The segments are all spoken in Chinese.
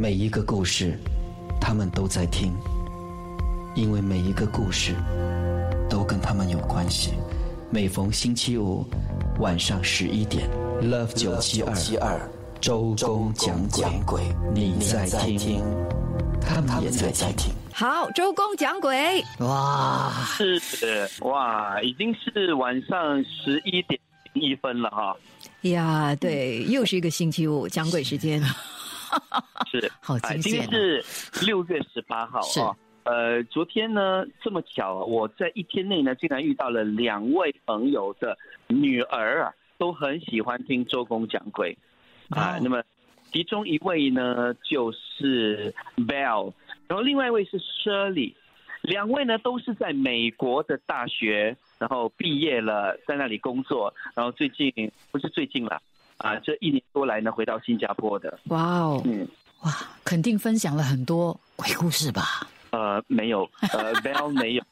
每一个故事，他们都在听，因为每一个故事都跟他们有关系。每逢星期五晚上十一点，Love 九七二周公讲鬼，你在听，他们也在听。好，周公讲鬼，哇，是哇，已经是晚上十一点一分了哈。呀，对，又是一个星期五讲鬼时间。是，好！今天是六月十八号啊哦。呃，昨天呢，这么巧，我在一天内呢，竟然遇到了两位朋友的女儿啊，都很喜欢听周公讲鬼啊。哦那么，其中一位呢就是 Bell，然后另外一位是 Shirley，两位呢都是在美国的大学，然后毕业了，在那里工作，然后最近不是最近了啊，这一年多来呢，回到新加坡的。哇哦，嗯，哇，肯定分享了很多鬼故事吧？呃，没有，呃，Bell 没有，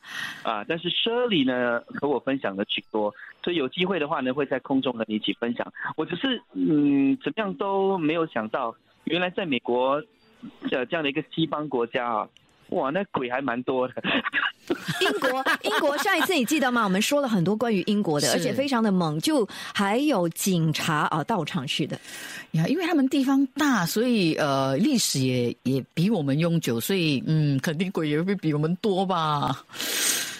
啊，但是 Shirley 呢和我分享了许多，所以有机会的话呢，会在空中和你一起分享。我只是嗯，怎么样都没有想到，原来在美国呃这样的一个西方国家啊，哇，那鬼还蛮多的。英国，英国上一次你记得吗？我们说了很多关于英国的，而且非常的猛，就还有警察啊到场去的。呀，因为他们地方大，所以呃，历史也也比我们悠久，所以嗯，肯定鬼也会比我们多吧。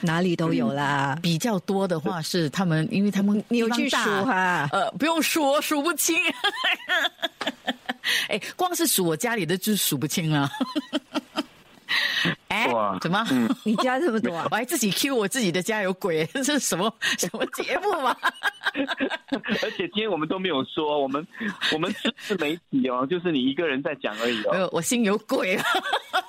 哪里都有啦。比较多的话是他们，因为他们你有去地方大数哈？呃，不用数，数不清。哎，光是数我家里的就数不清了。哎哇，怎么？你家这么多啊我？还自己 Q 我自己的家有鬼，这是什么什么节目嘛？而且今天我们都没有说，我们我们是自媒体哦，就是你一个人在讲而已哦。没有，我心有鬼。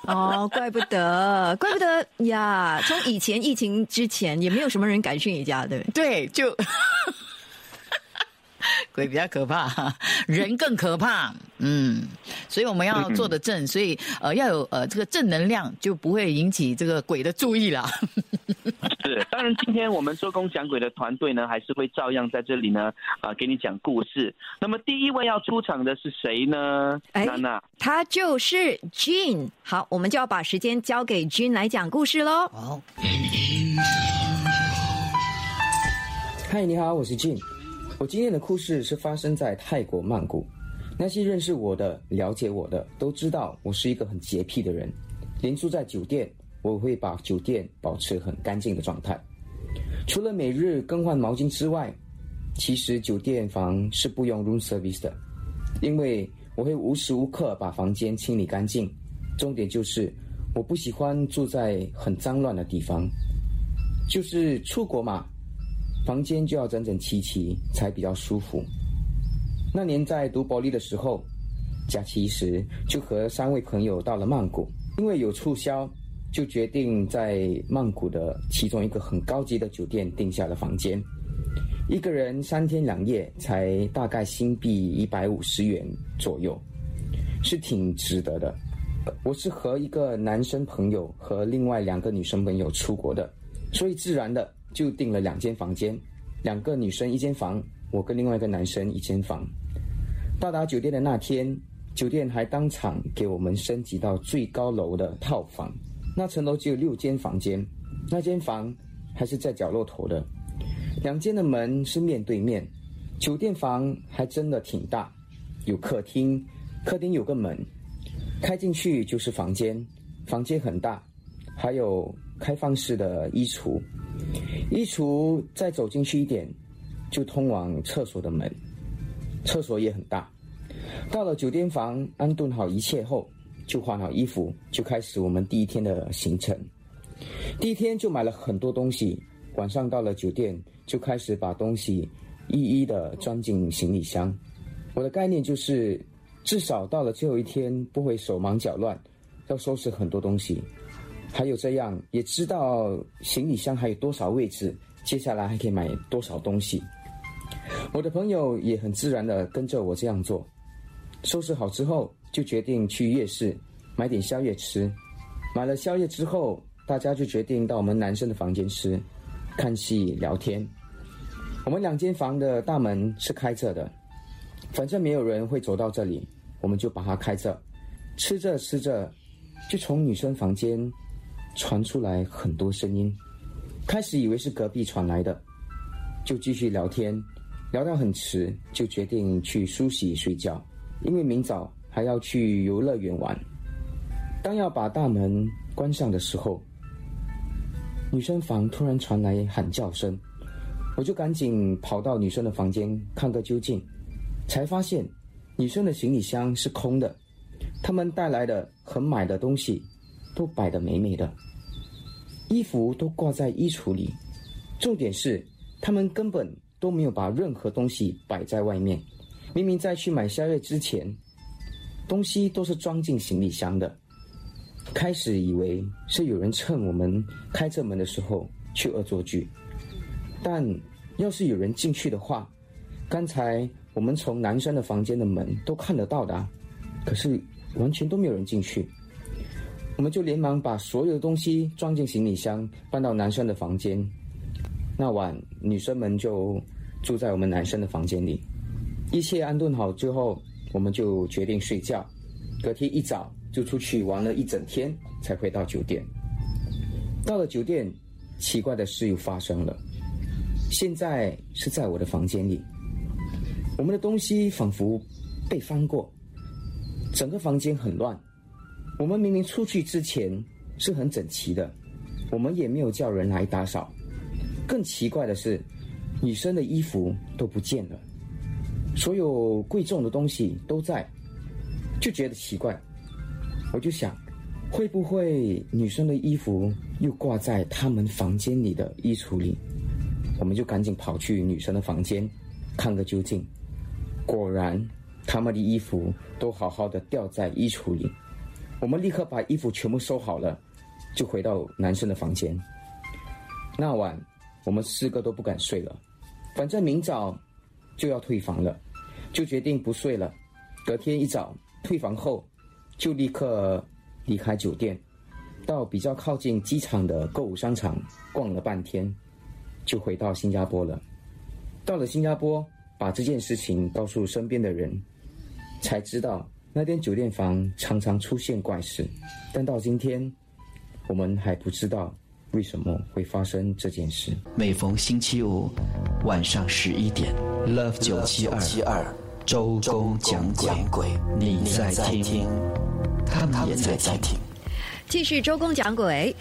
哦，怪不得，怪不得呀！从以前疫情之前，也没有什么人敢去你家，对不对？对，就鬼比较可怕，人更可怕。嗯，所以我们要做的正，所以呃要有呃这个正能量，就不会引起这个鬼的注意了。是，当然，今天我们周公讲鬼的团队呢，还是会照样在这里呢，啊、给你讲故事。那么第一位要出场的是谁呢？哎娜娜，他就是 Jean。好，我们就要把时间交给 Jean 来讲故事喽。哦，嗨，你好，我是 Jin。我今天的故事是发生在泰国曼谷。那些认识我的、了解我的都知道，我是一个很洁癖的人。连住在酒店，我会把酒店保持很干净的状态。除了每日更换毛巾之外，其实酒店房是不用 room service 的，因为我会无时无刻把房间清理干净。重点就是，我不喜欢住在很脏乱的地方。就是出国嘛，房间就要整整齐齐才比较舒服。那年在读博利的时候，假期时就和三位朋友到了曼谷，因为有促销，就决定在曼谷的其中一个很高级的酒店订下了房间。一个人三天两夜才大概新币一百五十元左右，是挺值得的。我是和一个男生朋友和另外两个女生朋友出国的，所以自然的就订了两间房间，两个女生一间房，我跟另外一个男生一间房。到达酒店的那天，酒店还当场给我们升级到最高楼的套房，那层楼只有六间房间，那间房还是在角落头的，两间的门是面对面，酒店房还真的挺大，有客厅，客厅有个门，开进去就是房间，房间很大，还有开放式的衣橱，衣橱再走进去一点，就通往厕所的门，厕所也很大。到了酒店房，安顿好一切后，就换好衣服，就开始我们第一天的行程。第一天就买了很多东西，晚上到了酒店，就开始把东西一一的装进行李箱。我的概念就是，至少到了最后一天不会手忙脚乱，要收拾很多东西。还有这样，也知道行李箱还有多少位置，接下来还可以买多少东西。我的朋友也很自然的跟着我这样做。收拾好之后，就决定去夜市买点宵夜吃。买了宵夜之后，大家就决定到我们男生的房间吃，看戏聊天。我们两间房的大门是开着的，反正没有人会走到这里，我们就把它开着。吃着吃着，就从女生房间传出来很多声音。开始以为是隔壁传来的，就继续聊天，聊到很迟，就决定去梳洗睡觉，因为明早还要去游乐园玩。当要把大门关上的时候，女生房突然传来喊叫声，我就赶紧跑到女生的房间看个究竟，才发现女生的行李箱是空的，他们带来的和买的东西都摆得美美的。衣服都挂在衣橱里，重点是他们根本都没有把任何东西摆在外面。明明在去买宵夜之前，东西都是装进行李箱的。开始以为是有人趁我们开着门的时候去恶作剧，但要是有人进去的话，刚才我们从男生的房间的门都看得到的，可是完全都没有人进去。我们就连忙把所有的东西装进行李箱，搬到男生的房间。那晚，女生们就住在我们男生的房间里。一切安顿好之后，我们就决定睡觉。隔天一早就出去玩了一整天，才回到酒店。到了酒店，奇怪的事又发生了。现在是在我的房间里，我们的东西仿佛被翻过，整个房间很乱。我们明明出去之前是很整齐的，我们也没有叫人来打扫。更奇怪的是，女生的衣服都不见了，所有贵重的东西都在，就觉得奇怪。我就想，会不会女生的衣服又挂在他们房间里的衣橱里？我们就赶紧跑去女生的房间，看个究竟。果然，他们的衣服都好好的吊在衣橱里。我们立刻把衣服全部收好了，就回到男生的房间。那晚，我们四个都不敢睡了，反正明早就要退房了，就决定不睡了。隔天一早退房后，就立刻离开酒店，到比较靠近机场的购物商场逛了半天，就回到新加坡了。到了新加坡，把这件事情告诉身边的人，才知道。那间酒店房常常出现怪事，但到今天，我们还不知道为什么会发生这件事。每逢星期五晚上十一点，Love 九七二周公讲鬼，你在听，他们也在听。继续周公讲鬼。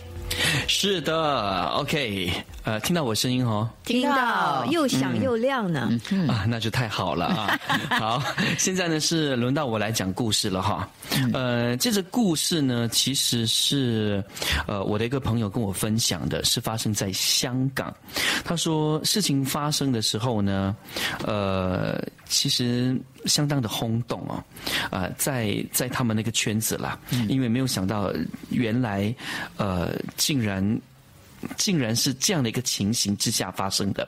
是的，OK，呃，听到我声音哦，听到又响又亮呢，啊，那就太好了啊。好，现在呢是轮到我来讲故事了哈。呃，这个故事呢其实是呃我的一个朋友跟我分享的，是发生在香港。他说事情发生的时候呢，呃，其实。相当的轰动哦，啊，在在他们那个圈子啦，因为没有想到原来，呃，竟然竟然是这样的一个情形之下发生的。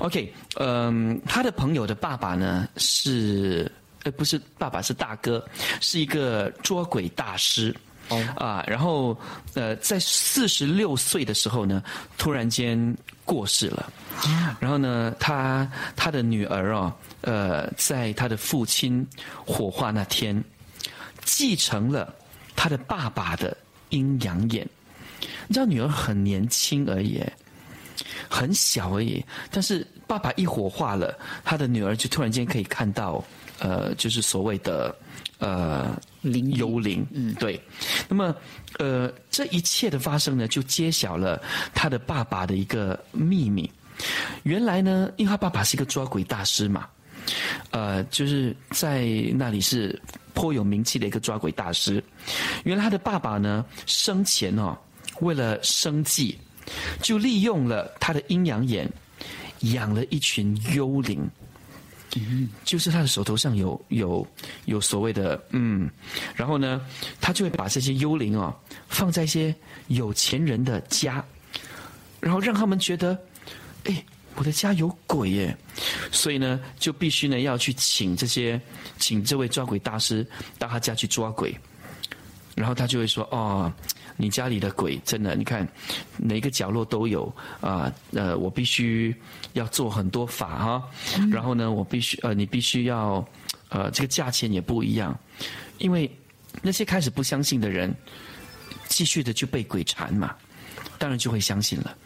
OK，嗯，他的朋友的爸爸呢是，呃，不是爸爸是大哥，是一个捉鬼大师。哦啊，然后呃，在四十六岁的时候呢，突然间过世了。然后呢，他他的女儿哦，呃，在他的父亲火化那天，继承了他的爸爸的阴阳眼。你知道，女儿很年轻而已，很小而已。但是爸爸一火化了，他的女儿就突然间可以看到，呃，就是所谓的。呃，灵幽灵，嗯，对。那么，呃，这一切的发生呢，就揭晓了他的爸爸的一个秘密。原来呢，因为他爸爸是一个抓鬼大师嘛，呃，就是在那里是颇有名气的一个抓鬼大师。原来他的爸爸呢，生前哦，为了生计，就利用了他的阴阳眼，养了一群幽灵。就是他的手头上有有有所谓的嗯，然后呢，他就会把这些幽灵啊放在一些有钱人的家，然后让他们觉得，哎，我的家有鬼耶，所以呢，就必须呢要去请这些请这位抓鬼大师到他家去抓鬼，然后他就会说哦。你家里的鬼真的，你看，哪个角落都有啊。呃，我必须要做很多法哈，然后呢，我必须呃，你必须要呃，这个价钱也不一样，因为那些开始不相信的人，继续的就被鬼缠嘛，当然就会相信了，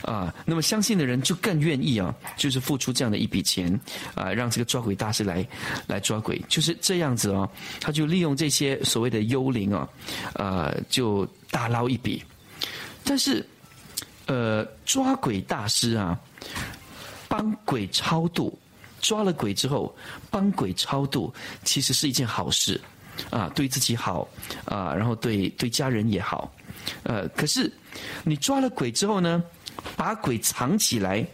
啊，那么相信的人就更愿意啊，就是付出这样的一笔钱啊，让这个抓鬼大师来来抓鬼，就是这样子啊，他就利用这些所谓的幽灵啊，呃，就大捞一笔。但是，呃，抓鬼大师啊，帮鬼超度，抓了鬼之后帮鬼超度，其实是一件好事。啊，对自己好啊，然后对对家人也好，呃，可是你抓了鬼之后呢，把鬼藏起来，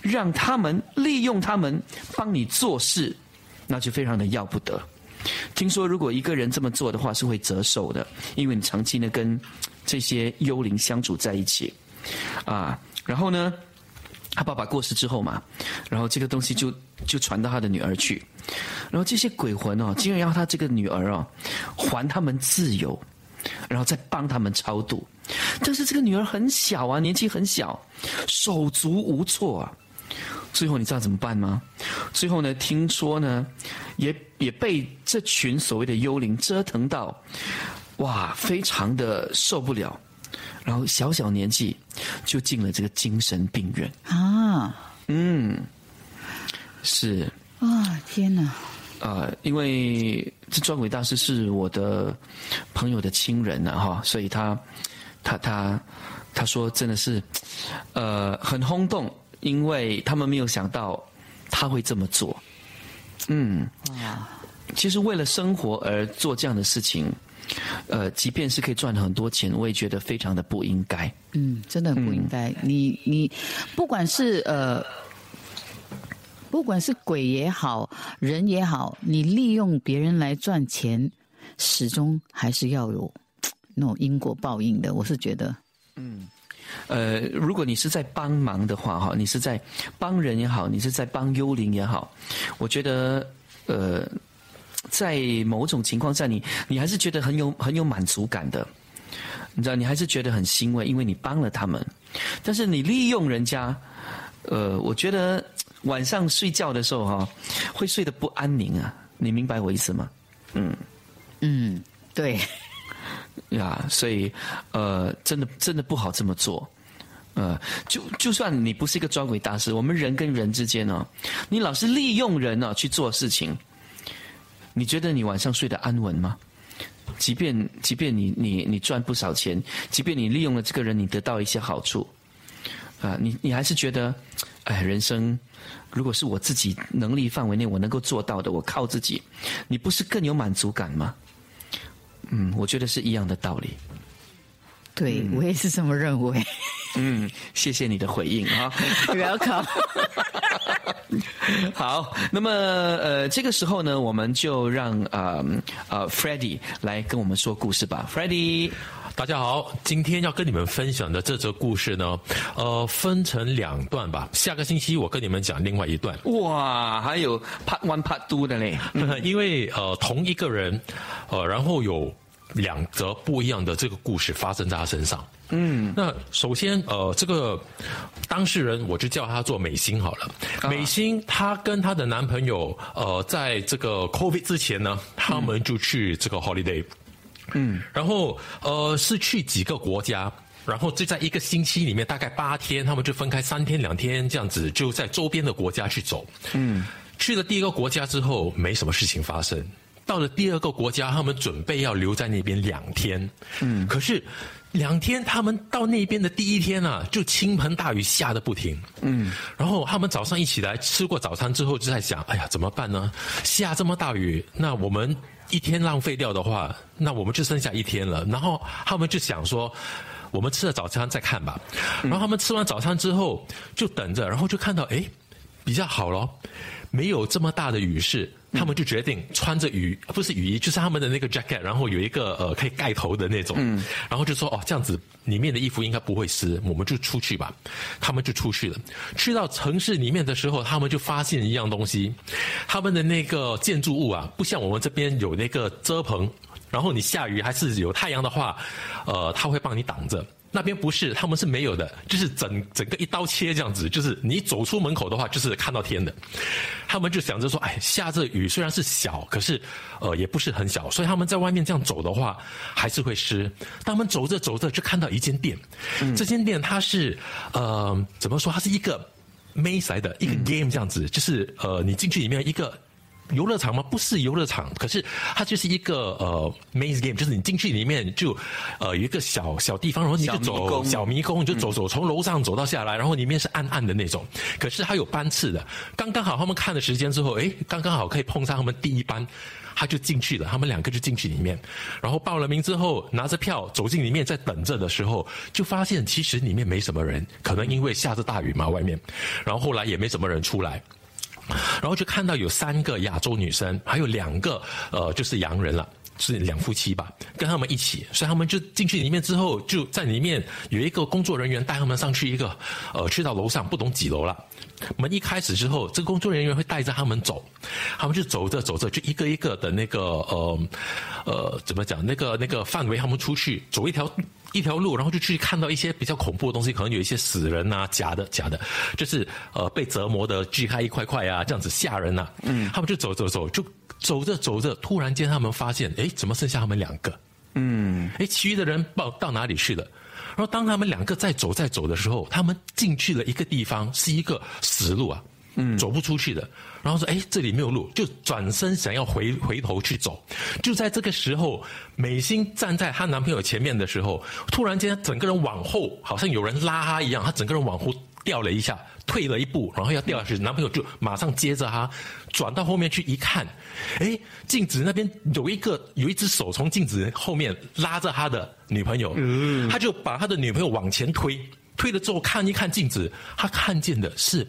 让他们利用他们帮你做事，那就非常的要不得。听说如果一个人这么做的话，是会折寿的，因为你长期呢跟这些幽灵相处在一起，啊，然后呢。他爸爸过世之后嘛，然后这个东西就就传到他的女儿去，然后这些鬼魂哦，竟然要他这个女儿哦还他们自由，然后再帮他们超度，但是这个女儿很小啊，年纪很小，手足无措啊。最后你知道怎么办吗？最后呢，听说呢，也也被这群所谓的幽灵折腾到，哇，非常的受不了。然后小小年纪就进了这个精神病院啊，嗯，是啊，天哪！呃，因为这抓鬼大师是我的朋友的亲人呢，哈，所以他他他他说真的是呃很轰动，因为他们没有想到他会这么做，嗯啊，其实为了生活而做这样的事情。呃，即便是可以赚很多钱，我也觉得非常的不应该。嗯，真的不应该。你你，不管是呃，不管是鬼也好，人也好，你利用别人来赚钱，始终还是要有 那种因果报应的。我是觉得，嗯，呃，如果你是在帮忙的话，哈，你是在帮人也好，你是在帮幽灵也好，我觉得，呃。在某种情况下，你你还是觉得很有很有满足感的，你知道，你还是觉得很欣慰，因为你帮了他们。但是你利用人家，呃，我觉得晚上睡觉的时候哈，会睡得不安宁啊。你明白我意思吗？嗯嗯，对呀，所以呃，真的真的不好这么做。呃，就就算你不是一个抓鬼大师，我们人跟人之间呢，你老是利用人呢去做事情。你觉得你晚上睡得安稳吗？即便即便你你你赚不少钱，即便你利用了这个人，你得到一些好处，啊，你你还是觉得，哎，人生如果是我自己能力范围内我能够做到的，我靠自己，你不是更有满足感吗？嗯，我觉得是一样的道理。对我也是这么认为。嗯，谢谢你的回应啊，Welcome。好，那么呃，这个时候呢，我们就让呃呃 Freddie 来跟我们说故事吧。Freddie，大家好，今天要跟你们分享的这则故事呢，呃，分成两段吧。下个星期我跟你们讲另外一段。哇，还有 Part One、Part Two 的嘞，因为呃，同一个人，呃，然后有。两则不一样的这个故事发生在他身上。嗯，那首先，呃，这个当事人我就叫他做美心好了。美心她跟她的男朋友，呃，在这个 COVID 之前呢，他们就去这个 holiday。嗯，然后呃是去几个国家，然后就在一个星期里面，大概八天，他们就分开三天两天这样子，就在周边的国家去走。嗯，去了第一个国家之后，没什么事情发生。到了第二个国家，他们准备要留在那边两天。嗯，可是两天，他们到那边的第一天啊，就倾盆大雨下的不停。嗯，然后他们早上一起来吃过早餐之后，就在想：哎呀，怎么办呢？下这么大雨，那我们一天浪费掉的话，那我们就剩下一天了。然后他们就想说：我们吃了早餐再看吧。然后他们吃完早餐之后，就等着，然后就看到哎，比较好咯，没有这么大的雨势。他们就决定穿着雨不是雨衣，就是他们的那个 jacket，然后有一个呃可以盖头的那种，然后就说哦这样子里面的衣服应该不会湿，我们就出去吧。他们就出去了。去到城市里面的时候，他们就发现一样东西，他们的那个建筑物啊，不像我们这边有那个遮棚，然后你下雨还是有太阳的话，呃，他会帮你挡着。那边不是，他们是没有的，就是整整个一刀切这样子，就是你走出门口的话，就是看到天的。他们就想着说，哎，下着雨虽然是小，可是呃也不是很小，所以他们在外面这样走的话，还是会湿。他们走着走着就看到一间店，这间店它是呃怎么说？它是一个 maze 来的一个 game 这样子，就是呃你进去里面一个。游乐场吗？不是游乐场，可是它就是一个呃 maze game，就是你进去里面就呃有一个小小地方，然后你就走小迷宫，你就走走从楼上走到下来，然后里面是暗暗的那种，可是它有班次的，刚刚好他们看了时间之后，诶，刚刚好可以碰上他们第一班，他就进去了，他们两个就进去里面，然后报了名之后拿着票走进里面，在等着的时候，就发现其实里面没什么人，可能因为下着大雨嘛外面，然后后来也没什么人出来。然后就看到有三个亚洲女生，还有两个呃，就是洋人了，是两夫妻吧，跟他们一起，所以他们就进去里面之后，就在里面有一个工作人员带他们上去一个，呃，去到楼上不懂几楼了。门一开始之后，这个工作人员会带着他们走，他们就走着走着，就一个一个的那个呃呃，怎么讲？那个那个范围，他们出去走一条。一条路，然后就去看到一些比较恐怖的东西，可能有一些死人啊，假的假的，就是呃被折磨的锯开一块块啊，这样子吓人呐。嗯，他们就走走走，就走着走着，突然间他们发现，哎，怎么剩下他们两个？嗯，哎，其余的人到到哪里去了？然后当他们两个在走在走的时候，他们进去了一个地方，是一个死路啊，嗯，走不出去的。然后说：“哎，这里没有路，就转身想要回回头去走。就在这个时候，美心站在她男朋友前面的时候，突然间整个人往后，好像有人拉她一样，她整个人往后掉了一下，退了一步，然后要掉下去。男朋友就马上接着她，转到后面去一看，哎，镜子那边有一个有一只手从镜子后面拉着他的女朋友，他就把他的女朋友往前推，推了之后看一看镜子，他看见的是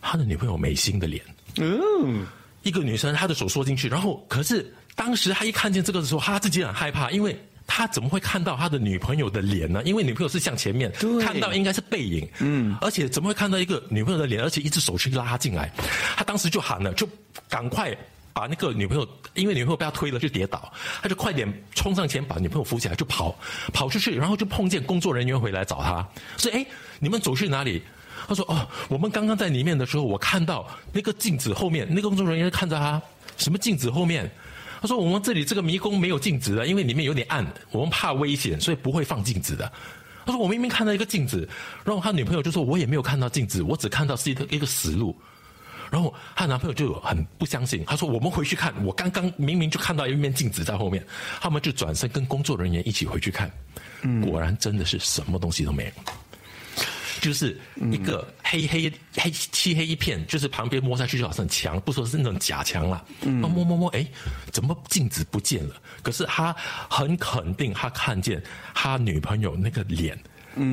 他的女朋友美心的脸。”嗯，一个女生，她的手缩进去，然后可是当时他一看见这个的时候，他自己很害怕，因为他怎么会看到他的女朋友的脸呢？因为女朋友是向前面看到，应该是背影。嗯，而且怎么会看到一个女朋友的脸？而且一只手去拉进来，他当时就喊了，就赶快把那个女朋友，因为女朋友被他推了就跌倒，他就快点冲上前把女朋友扶起来就跑，跑出去，然后就碰见工作人员回来找他，说：“哎，你们走去哪里？”他说：“哦，我们刚刚在里面的时候，我看到那个镜子后面，那个工作人员看着他。什么镜子后面？他说：我们这里这个迷宫没有镜子的，因为里面有点暗，我们怕危险，所以不会放镜子的。他说：我明明看到一个镜子，然后他女朋友就说：我也没有看到镜子，我只看到是一个一个死路。然后她男朋友就很不相信，他说：我们回去看，我刚刚明明就看到一面镜子在后面。他们就转身跟工作人员一起回去看，果然真的是什么东西都没有。”就是一个黑黑黑漆黑一片，就是旁边摸上去就好像墙，不说是那种假墙了。摸摸摸摸，哎，怎么镜子不见了？可是他很肯定，他看见他女朋友那个脸，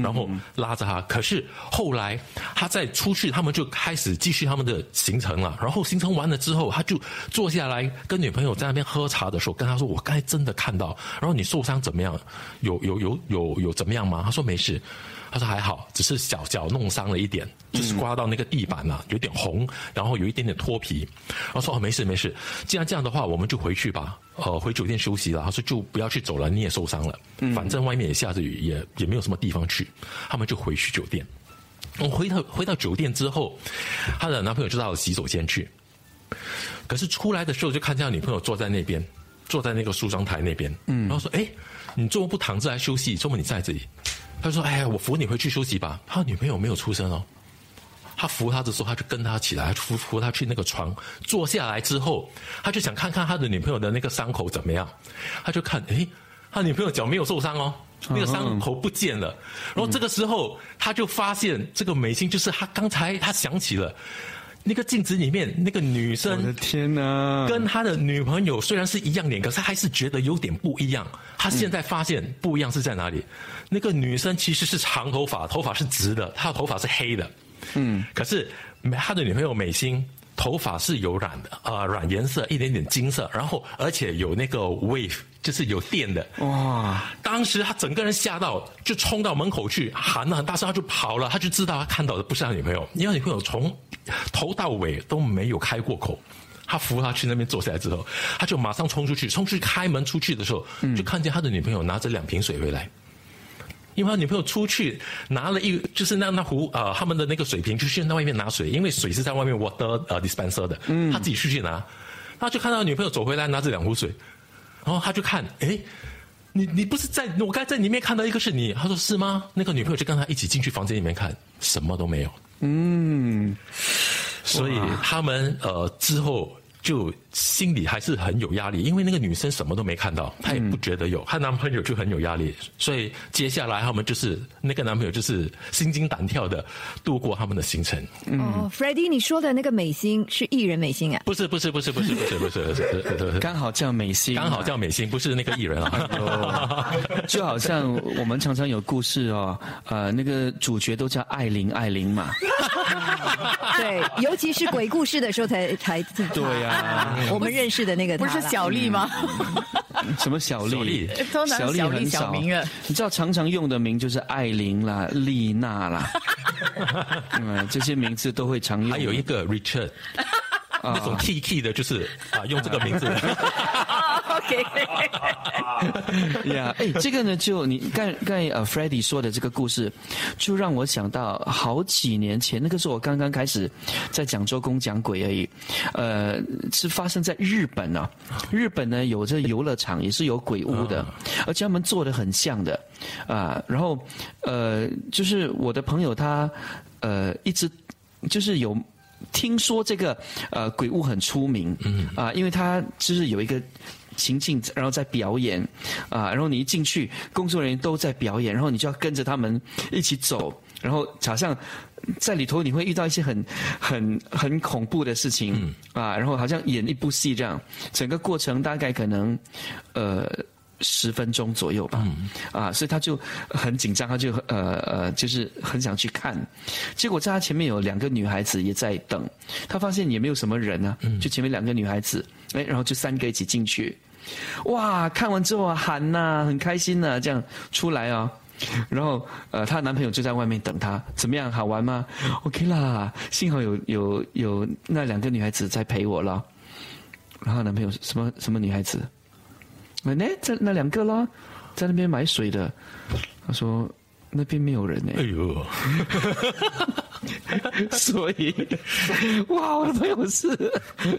然后拉着他。可是后来他再出去，他们就开始继续他们的行程了。然后行程完了之后，他就坐下来跟女朋友在那边喝茶的时候，跟他说：“我刚才真的看到。然后你受伤怎么样？有有有有有怎么样吗？”他说：“没事。”他说还好，只是小脚弄伤了一点，就是刮到那个地板了，有点红，然后有一点点脱皮。然后说哦没事没事，既然这样的话，我们就回去吧，呃回酒店休息了。他说就不要去走了，你也受伤了，反正外面也下着雨，也也没有什么地方去，他们就回去酒店。我回到回到酒店之后，她的男朋友就到了洗手间去，可是出来的时候就看见女朋友坐在那边，坐在那个梳妆台那边，然后说哎，你周末不躺着来休息，周末你在这里。他说：“哎呀，我扶你回去休息吧。”他女朋友没有出声哦。他扶他的时候，他就跟他起来，扶扶他去那个床坐下来之后，他就想看看他的女朋友的那个伤口怎么样。他就看，哎，他女朋友脚没有受伤哦，那个伤口不见了。然后这个时候，他就发现这个美心就是他刚才他想起了。那个镜子里面那个女生，我的天哪！跟他的女朋友虽然是一样脸，可是还是觉得有点不一样。他现在发现不一样是在哪里？那个女生其实是长头发，头发是直的，她的头发是黑的。嗯，可是他的女朋友美心头发是有染的，啊，染颜色一点点金色，然后而且有那个 wave。就是有电的哇！当时他整个人吓到，就冲到门口去喊了很大声，他就跑了。他就知道他看到的不是他女朋友，因为女朋友从头到尾都没有开过口。他扶他去那边坐下来之后，他就马上冲出去，冲出去开门出去的时候，就看见他的女朋友拿着两瓶水回来。因为他女朋友出去拿了一就是那那壶呃他们的那个水瓶，就去那外面拿水，因为水是在外面 water 呃 dispenser 的，嗯，他自己出去拿，他就看到女朋友走回来拿着两壶水，然后他就看，哎，你你不是在我刚才在里面看到一个是你，他说是吗？那个女朋友就跟他一起进去房间里面看，什么都没有，嗯，所以他们呃之后。就心里还是很有压力，因为那个女生什么都没看到，她也不觉得有，她男朋友就很有压力，所以接下来他们就是那个男朋友就是心惊胆跳的度过他们的行程。哦，Freddie，你说的那个美心是艺人美心啊？不是，不是，不是，不是，不是，不是，不是，刚好叫美心，刚好叫美心，不是那个艺人啊。就好像我们常常有故事哦，呃，那个主角都叫艾琳，艾琳嘛。对，尤其是鬼故事的时候才才对呀。我们认识的那个不是小丽吗？什么小丽？小丽很少。你知道常常用的名就是艾琳啦、丽娜啦，嗯，这些名字都会常用。还有一个 Richard，那种 T T 的，就是啊，用这个名字。呀，哎，这个呢，就你刚刚呃，Freddie 说的这个故事，就让我想到好几年前，那个时候我刚刚开始在讲周公讲鬼而已，呃，是发生在日本啊。日本呢有这游乐场，也是有鬼屋的，而且他们做的很像的啊。然后呃，就是我的朋友他呃一直就是有听说这个呃鬼屋很出名，嗯啊，因为他就是有一个。情境，然后再表演，啊，然后你一进去，工作人员都在表演，然后你就要跟着他们一起走，然后好像在里头你会遇到一些很很很恐怖的事情，啊，然后好像演一部戏这样，整个过程大概可能呃十分钟左右吧，啊，所以他就很紧张，他就呃呃就是很想去看，结果在他前面有两个女孩子也在等，他发现也没有什么人啊，就前面两个女孩子，哎，然后就三个一起进去。哇！看完之后喊呐，很开心呐，这样出来啊，然后呃，她男朋友就在外面等她，怎么样？好玩吗？OK 啦，幸好有有有那两个女孩子在陪我了。然后男朋友什么什么女孩子？那在那两个啦，在那边买水的。他说那边没有人呢。哎呦！所以，哇，我的朋友是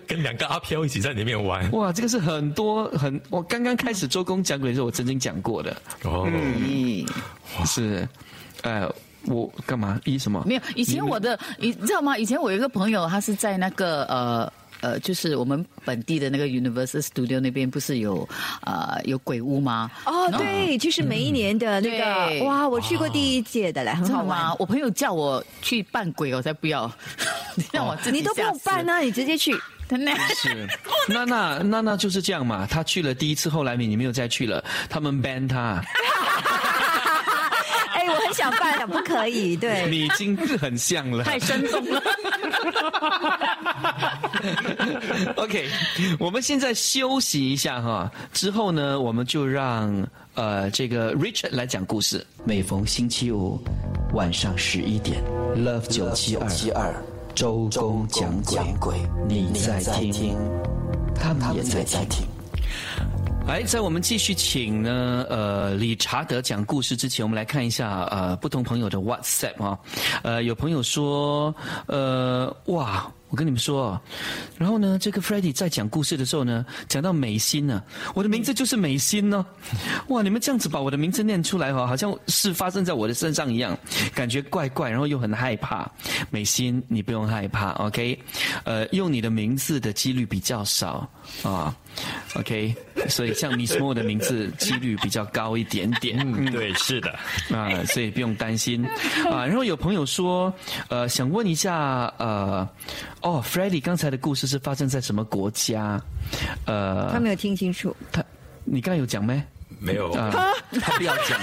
跟两个阿飘一起在里面玩。哇，这个是很多很，我刚刚开始周公讲鬼的时候，我曾经讲过的。哦，嗯是，呃，我干嘛？一什么？没有，以前我的，你知道吗？以前我有一个朋友，他是在那个呃。呃，就是我们本地的那个 Universal Studio 那边不是有呃有鬼屋吗？哦，对，就是每一年的那个，哇，我去过第一届的嘞，很好吗？我朋友叫我去扮鬼，我才不要，让我自己你都不用扮啊，你直接去。是，娜娜娜娜就是这样嘛，她去了第一次，后来你你没有再去了，他们 ban 她。哎，我很想扮，不可以，对。你已经很像了，太生动了。OK，我们现在休息一下哈，之后呢，我们就让呃这个 Richard 来讲故事。每逢星期五晚上十一点，Love 九七二周公讲鬼，你在听，他们也在听。来，在我们继续请呢，呃，理查德讲故事之前，我们来看一下呃不同朋友的 WhatsApp 啊，呃，有朋友说，呃，哇。我跟你们说，然后呢，这个 f r e d d y 在讲故事的时候呢，讲到美心呢，我的名字就是美心呢，哇，你们这样子把我的名字念出来哈，好像是发生在我的身上一样，感觉怪怪，然后又很害怕。美心，你不用害怕，OK？呃，用你的名字的几率比较少啊，OK？所以像 Miss Mo 的名字几率比较高一点点。嗯，对，是的，啊，所以不用担心啊。然后有朋友说，呃，想问一下，呃。哦，Freddie，刚才的故事是发生在什么国家？呃，他没有听清楚。他，你刚才有讲没？没有。他不要讲。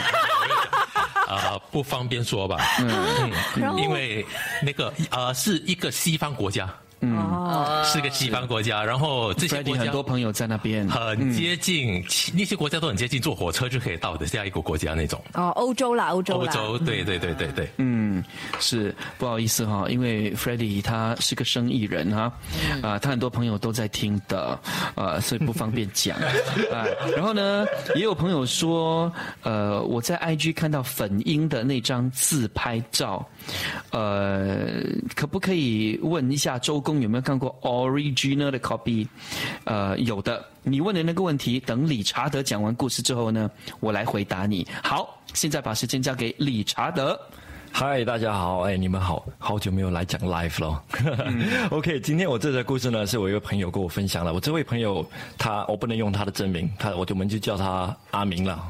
啊，不方便说吧。嗯。因为那个呃，是一个西方国家。哦，是个西方国家，然后这些国家很多朋友在那边，很接近，其那些国家都很接近，坐火车就可以到的下一个国家那种。哦，欧洲啦，欧洲啦，欧洲，对对对对对，嗯，是不好意思哈，因为 f r e d d y 他是个生意人哈，啊、他很多朋友都在听的，啊、所以不方便讲。啊、然后呢，也有朋友说，呃，我在 IG 看到粉英的那张自拍照，呃，可不可以问一下周有没有看过 original 的 copy？呃，有的。你问的那个问题，等理查德讲完故事之后呢，我来回答你。好，现在把时间交给理查德。嗨，大家好，哎，你们好，好久没有来讲 live 了。OK，今天我这个故事呢，是我一个朋友跟我分享了。我这位朋友他，我不能用他的真名，他我就我们就叫他阿明了。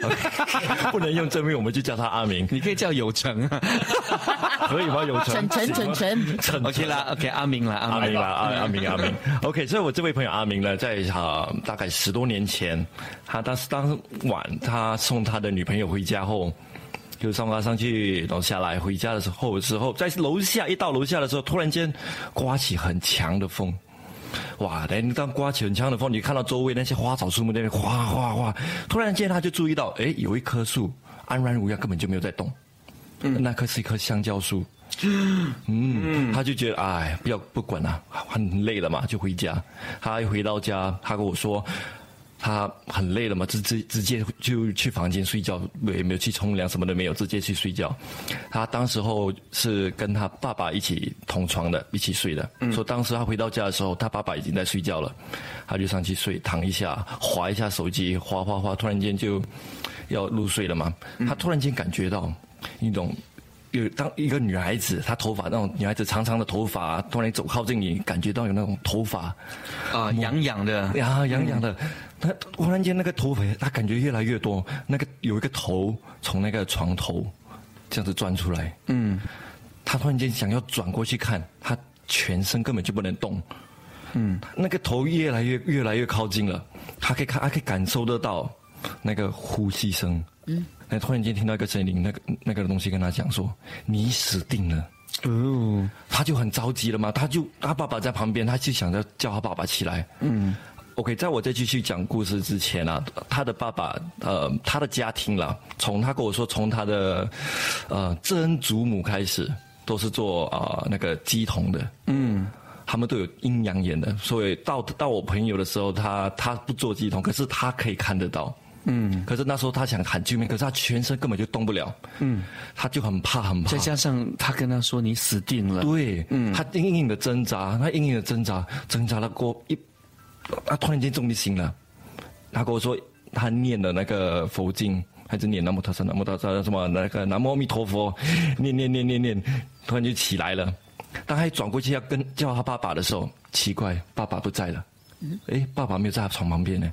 OK，不能用真名，我们就叫他阿明，你可以叫有成啊，可以吗？有成晨晨晨晨，OK 啦，OK 阿明啦，阿明啦，阿阿明阿明。OK，所以我这位朋友阿明呢，在啊、大概十多年前，他当时当晚他送他的女朋友回家后。就上爬上去，然后下来回家的时候，时候在楼下一到楼下的时候，突然间刮起很强的风，哇！等当刮起很强的风，你看到周围那些花草树木那边哗哗哗，突然间他就注意到，哎，有一棵树安然无恙，根本就没有在动。嗯，那棵是一棵香蕉树。嗯，他就觉得哎，不要不管了、很累了嘛，就回家。他一回到家，他跟我说。他很累了嘛，直直直接就去房间睡觉，也没有去冲凉，什么都没有，直接去睡觉。他当时候是跟他爸爸一起同床的，一起睡的。所以当时他回到家的时候，他爸爸已经在睡觉了，他就上去睡，躺一下，划一下手机，划划划，突然间就要入睡了嘛。他突然间感觉到一种。有当一个女孩子，她头发那种女孩子长长的头发，突然走靠近你，感觉到有那种头发啊，痒痒的，呀，痒痒的。她忽然间那个头发，她感觉越来越多，那个有一个头从那个床头这样子钻出来。嗯，她突然间想要转过去看，她全身根本就不能动。嗯，那个头越来越越来越靠近了，她可以看，她可以感受得到那个呼吸声。嗯，那突然间听到一个声音，那个那个东西跟他讲说：“你死定了。”哦，他就很着急了嘛，他就他爸爸在旁边，他就想着叫他爸爸起来。嗯，OK，在我再继续讲故事之前啊，他的爸爸呃，他的家庭啦，从他跟我说，从他的呃曾祖母开始，都是做啊、呃、那个鸡童的。嗯。他们都有阴阳眼的，所以到到我朋友的时候，他他不做鸡童，可是他可以看得到。嗯，可是那时候他想喊救命，可是他全身根本就动不了。嗯，他就很怕很怕。再加上他跟他说你死定了。对，嗯，他硬硬的挣扎，他硬硬的挣扎，挣扎了过一，他突然间终于醒了。他跟我说，他念的那个佛经，还是念南无他三南无他萨什么那个南无阿弥陀佛，念念念念念，突然就起来了。当他一转过去要跟叫他爸爸的时候，奇怪，爸爸不在了。哎，爸爸没有在他床旁边呢。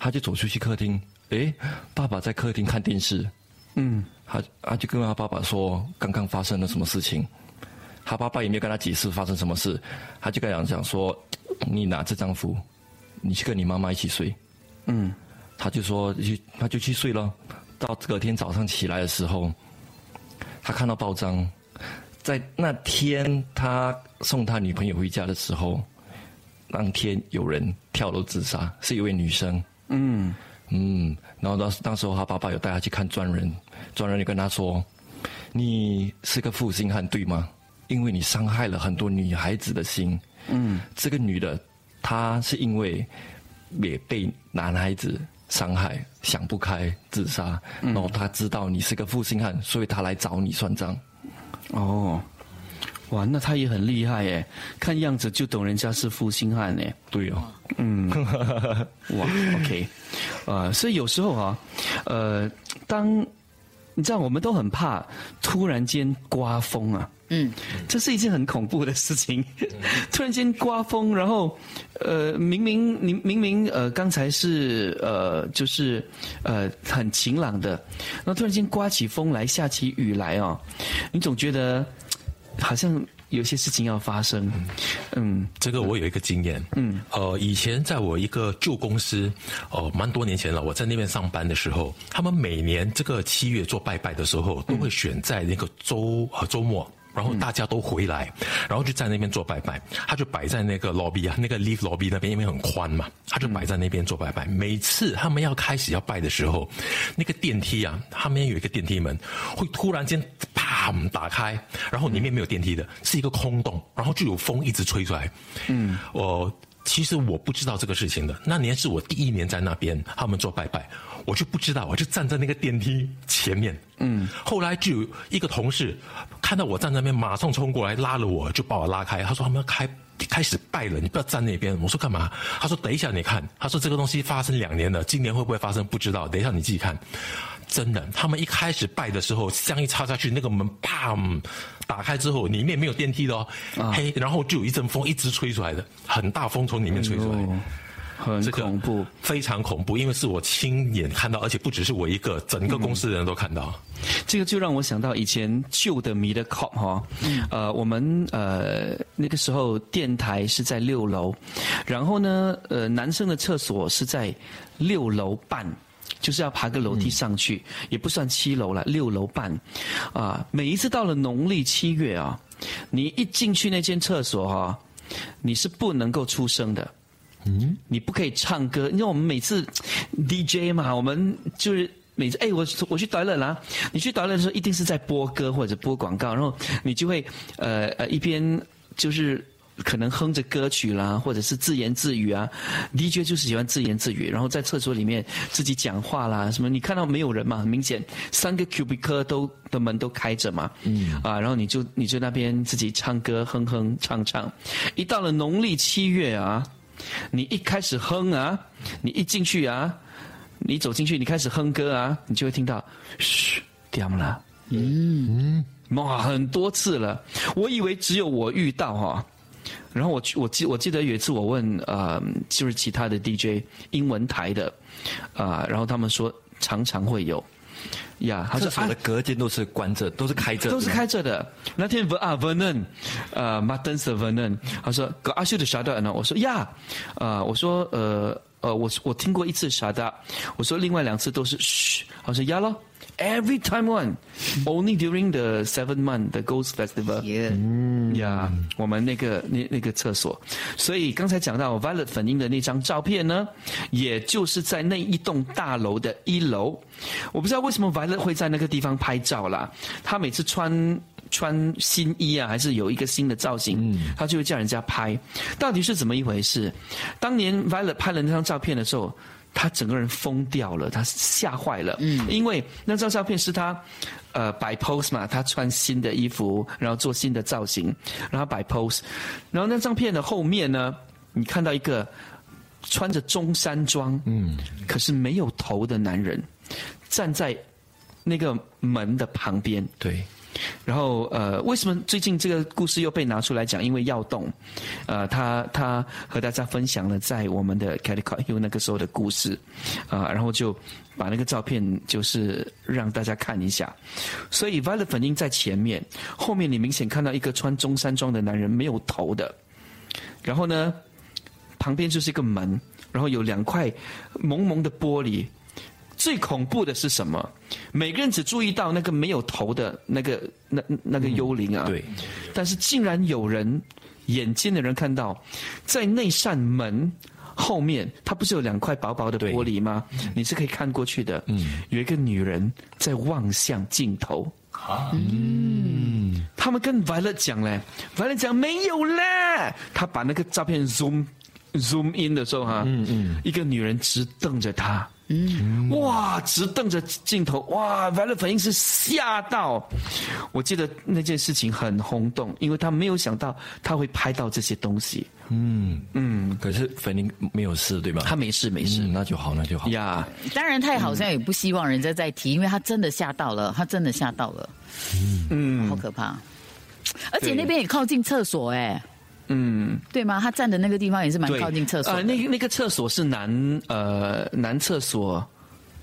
他就走出去客厅，诶，爸爸在客厅看电视，嗯，他他就跟他爸爸说刚刚发生了什么事情，他爸爸也没有跟他解释发生什么事，他就跟他讲说，你拿这张符，你去跟你妈妈一起睡，嗯，他就说去他就去睡了，到隔天早上起来的时候，他看到报章，在那天他送他女朋友回家的时候，当天有人跳楼自杀，是一位女生。嗯嗯，然后当当时候他爸爸有带他去看专人，专人就跟他说：“你是个负心汉，对吗？因为你伤害了很多女孩子的心。嗯，这个女的，她是因为也被男孩子伤害，想不开自杀，然后她知道你是个负心汉，所以她来找你算账。哦，哇，那他也很厉害耶，看样子就懂人家是负心汉耶。对哦。嗯，哇，OK，啊，所以有时候啊，呃，当你知道我们都很怕突然间刮风啊，嗯，这是一件很恐怖的事情，突然间刮风，然后呃，明明你明明呃刚才是呃就是呃很晴朗的，然后突然间刮起风来，下起雨来哦，你总觉得好像。有些事情要发生，嗯，这个我有一个经验，嗯，呃，以前在我一个旧公司，哦、呃，蛮多年前了，我在那边上班的时候，他们每年这个七月做拜拜的时候，都会选在那个周呃周末。然后大家都回来，然后就在那边做拜拜。他就摆在那个 lobby 啊，那个 leave lobby 那边，因为很宽嘛，他就摆在那边做拜拜。每次他们要开始要拜的时候，那个电梯啊，他们有一个电梯门，会突然间啪打开，然后里面没有电梯的，是一个空洞，然后就有风一直吹出来。嗯，我。其实我不知道这个事情的，那年是我第一年在那边，他们做拜拜，我就不知道，我就站在那个电梯前面。嗯，后来就有一个同事看到我站那边，马上冲过来拉了我，就把我拉开。他说他们要开开始拜了，你不要站那边。我说干嘛？他说等一下你看。他说这个东西发生两年了，今年会不会发生不知道。等一下你自己看。真的，他们一开始拜的时候，香一插下去，那个门啪打开之后，里面没有电梯的哦，嘿，然后就有一阵风一直吹出来的，很大风从里面吹出来，很恐怖，非常恐怖，因为是我亲眼看到，而且不只是我一个，整个公司的人都看到。这个就让我想到以前旧的米的 cop 哈，呃，我们呃那个时候电台是在六楼，然后呢，呃，男生的厕所是在六楼半。就是要爬个楼梯上去，也不算七楼了，六楼半，啊，每一次到了农历七月啊，你一进去那间厕所哈，你是不能够出声的，嗯，你不可以唱歌，因为我们每次 DJ 嘛，我们就是每次哎，我我去导览啦，你去导览的时候一定是在播歌或者播广告，然后你就会呃呃一边就是。可能哼着歌曲啦，或者是自言自语啊，DJ 就是喜欢自言自语，然后在厕所里面自己讲话啦，什么你看到没有人嘛？很明显，三个 cubic 都的门都开着嘛，嗯，啊，然后你就你就那边自己唱歌哼哼唱唱，一到了农历七月啊，你一开始哼啊，你一进去啊，你走进去你开始哼歌啊，你就会听到嘘，掉了，嗯，哇，很多次了，我以为只有我遇到哈。然后我我记我记得有一次我问呃就是其他的 DJ 英文台的啊，然后他们说常常会有呀，他说的隔间都是关着，都是开着，都是开着的。那天啊 Vernon 呃 Martin Vernon 他说 Go ask you to shut up 呢，我说呀啊我说呃呃我我听过一次 shut up，我说另外两次都是嘘，他说呀咯。Every time one, only during the seven month the Ghost Festival. Yeah, 呀，我们那个那那个厕所，所以刚才讲到 Violet 粉英的那张照片呢，也就是在那一栋大楼的一楼。我不知道为什么 Violet 会在那个地方拍照啦。他每次穿穿新衣啊，还是有一个新的造型，他就会叫人家拍。到底是怎么一回事？当年 Violet 拍了那张照片的时候。他整个人疯掉了，他吓坏了。嗯，因为那张照片是他，呃，摆 pose 嘛，他穿新的衣服，然后做新的造型，然后摆 pose。然后那张片的后面呢，你看到一个穿着中山装，嗯，可是没有头的男人，站在那个门的旁边。对。然后呃，为什么最近这个故事又被拿出来讲？因为要动，呃，他他和大家分享了在我们的 c a t i c o t 那个时候的故事，啊，然后就把那个照片就是让大家看一下。所以 Violet 粉英在前面，后面你明显看到一个穿中山装的男人没有头的，然后呢，旁边就是一个门，然后有两块蒙蒙的玻璃。最恐怖的是什么？每个人只注意到那个没有头的那个那那个幽灵啊，对。但是竟然有人眼尖的人看到，在那扇门后面，它不是有两块薄薄的玻璃吗？你是可以看过去的。嗯，有一个女人在望向镜头。啊，嗯。他们跟 Violet 讲嘞，Violet 讲没有嘞。他把那个照片 zoom zoom in 的时候哈，嗯嗯，一个女人直瞪着他。嗯，哇，直瞪着镜头，哇，Violet 粉英是吓到。我记得那件事情很轰动，因为他没有想到他会拍到这些东西。嗯嗯，可是粉英没有事对吧？他没事没事，那就好那就好。呀，当然他也好像也不希望人家再提，因为他真的吓到了，他真的吓到了。嗯，好可怕，而且那边也靠近厕所哎。嗯，对吗？他站的那个地方也是蛮靠近厕所。呃，那个那个厕所是男呃男厕所，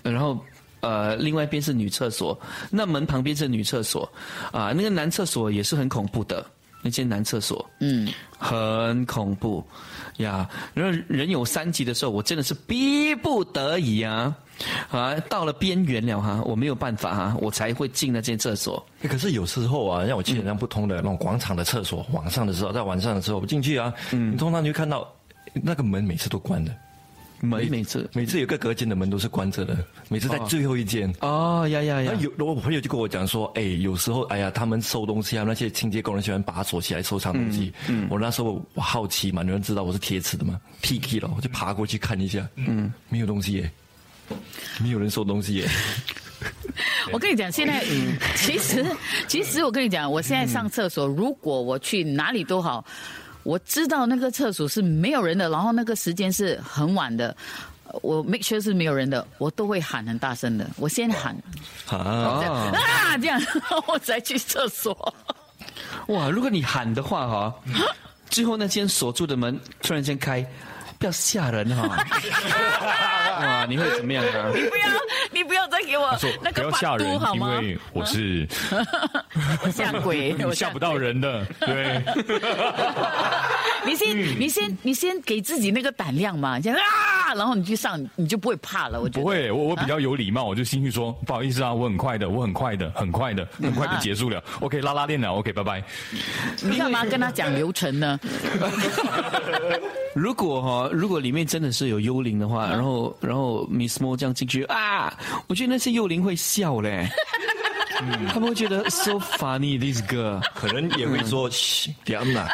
然后呃另外一边是女厕所。那门旁边是女厕所，啊，那个男厕所也是很恐怖的。那间男厕所，嗯，很恐怖呀。然后人有三急的时候，我真的是逼不得已啊，啊，到了边缘了哈，我没有办法哈，我才会进那间厕所。欸可是有时候啊，让我去那不通的那种广场的厕所，晚上的时候，在晚上的时候我进去啊，你通常就会看到那个门每次都关的，门每次每次有个隔间的门都是关着的，每次在最后一间。哦呀呀呀有我朋友就跟我讲说，哎，有时候哎呀，他们收东西啊，那些清洁工人喜欢把它锁起来收藏东西。嗯，我那时候我好奇嘛，有人知道我是铁齿的嘛，picky 了，我就爬过去看一下，嗯，没有东西耶，没有人收东西耶。我跟你讲，现在 其实其实我跟你讲，我现在上厕所，如果我去哪里都好，我知道那个厕所是没有人的，然后那个时间是很晚的。我 make sure 是没有人的，我都会喊很大声的。我先喊啊，啊，这样 我才去厕所。哇！如果你喊的话哈，最后那间锁住的门突然间开，不要吓人哈。哇！你会怎么样呢？你不要，你不要再给我那不个把要吓人嘟好，因吗？为我是 我吓鬼，我吓不到人的，对。你先，你先，你先给自己那个胆量嘛，这样啊，然后你去上，你就不会怕了。我觉得不会，我我比较有礼貌，我就进去说不好意思啊，我很快的，我很快的，很快的，很快就结束了。OK，拉拉链了，OK，拜拜。你干嘛跟他讲流程呢？如果哈，如果里面真的是有幽灵的话，然后然后 Miss Mo 这样进去啊，我觉得那些幽灵会笑嘞，他们会觉得 so funny this girl，可能也会说嘘，点啦。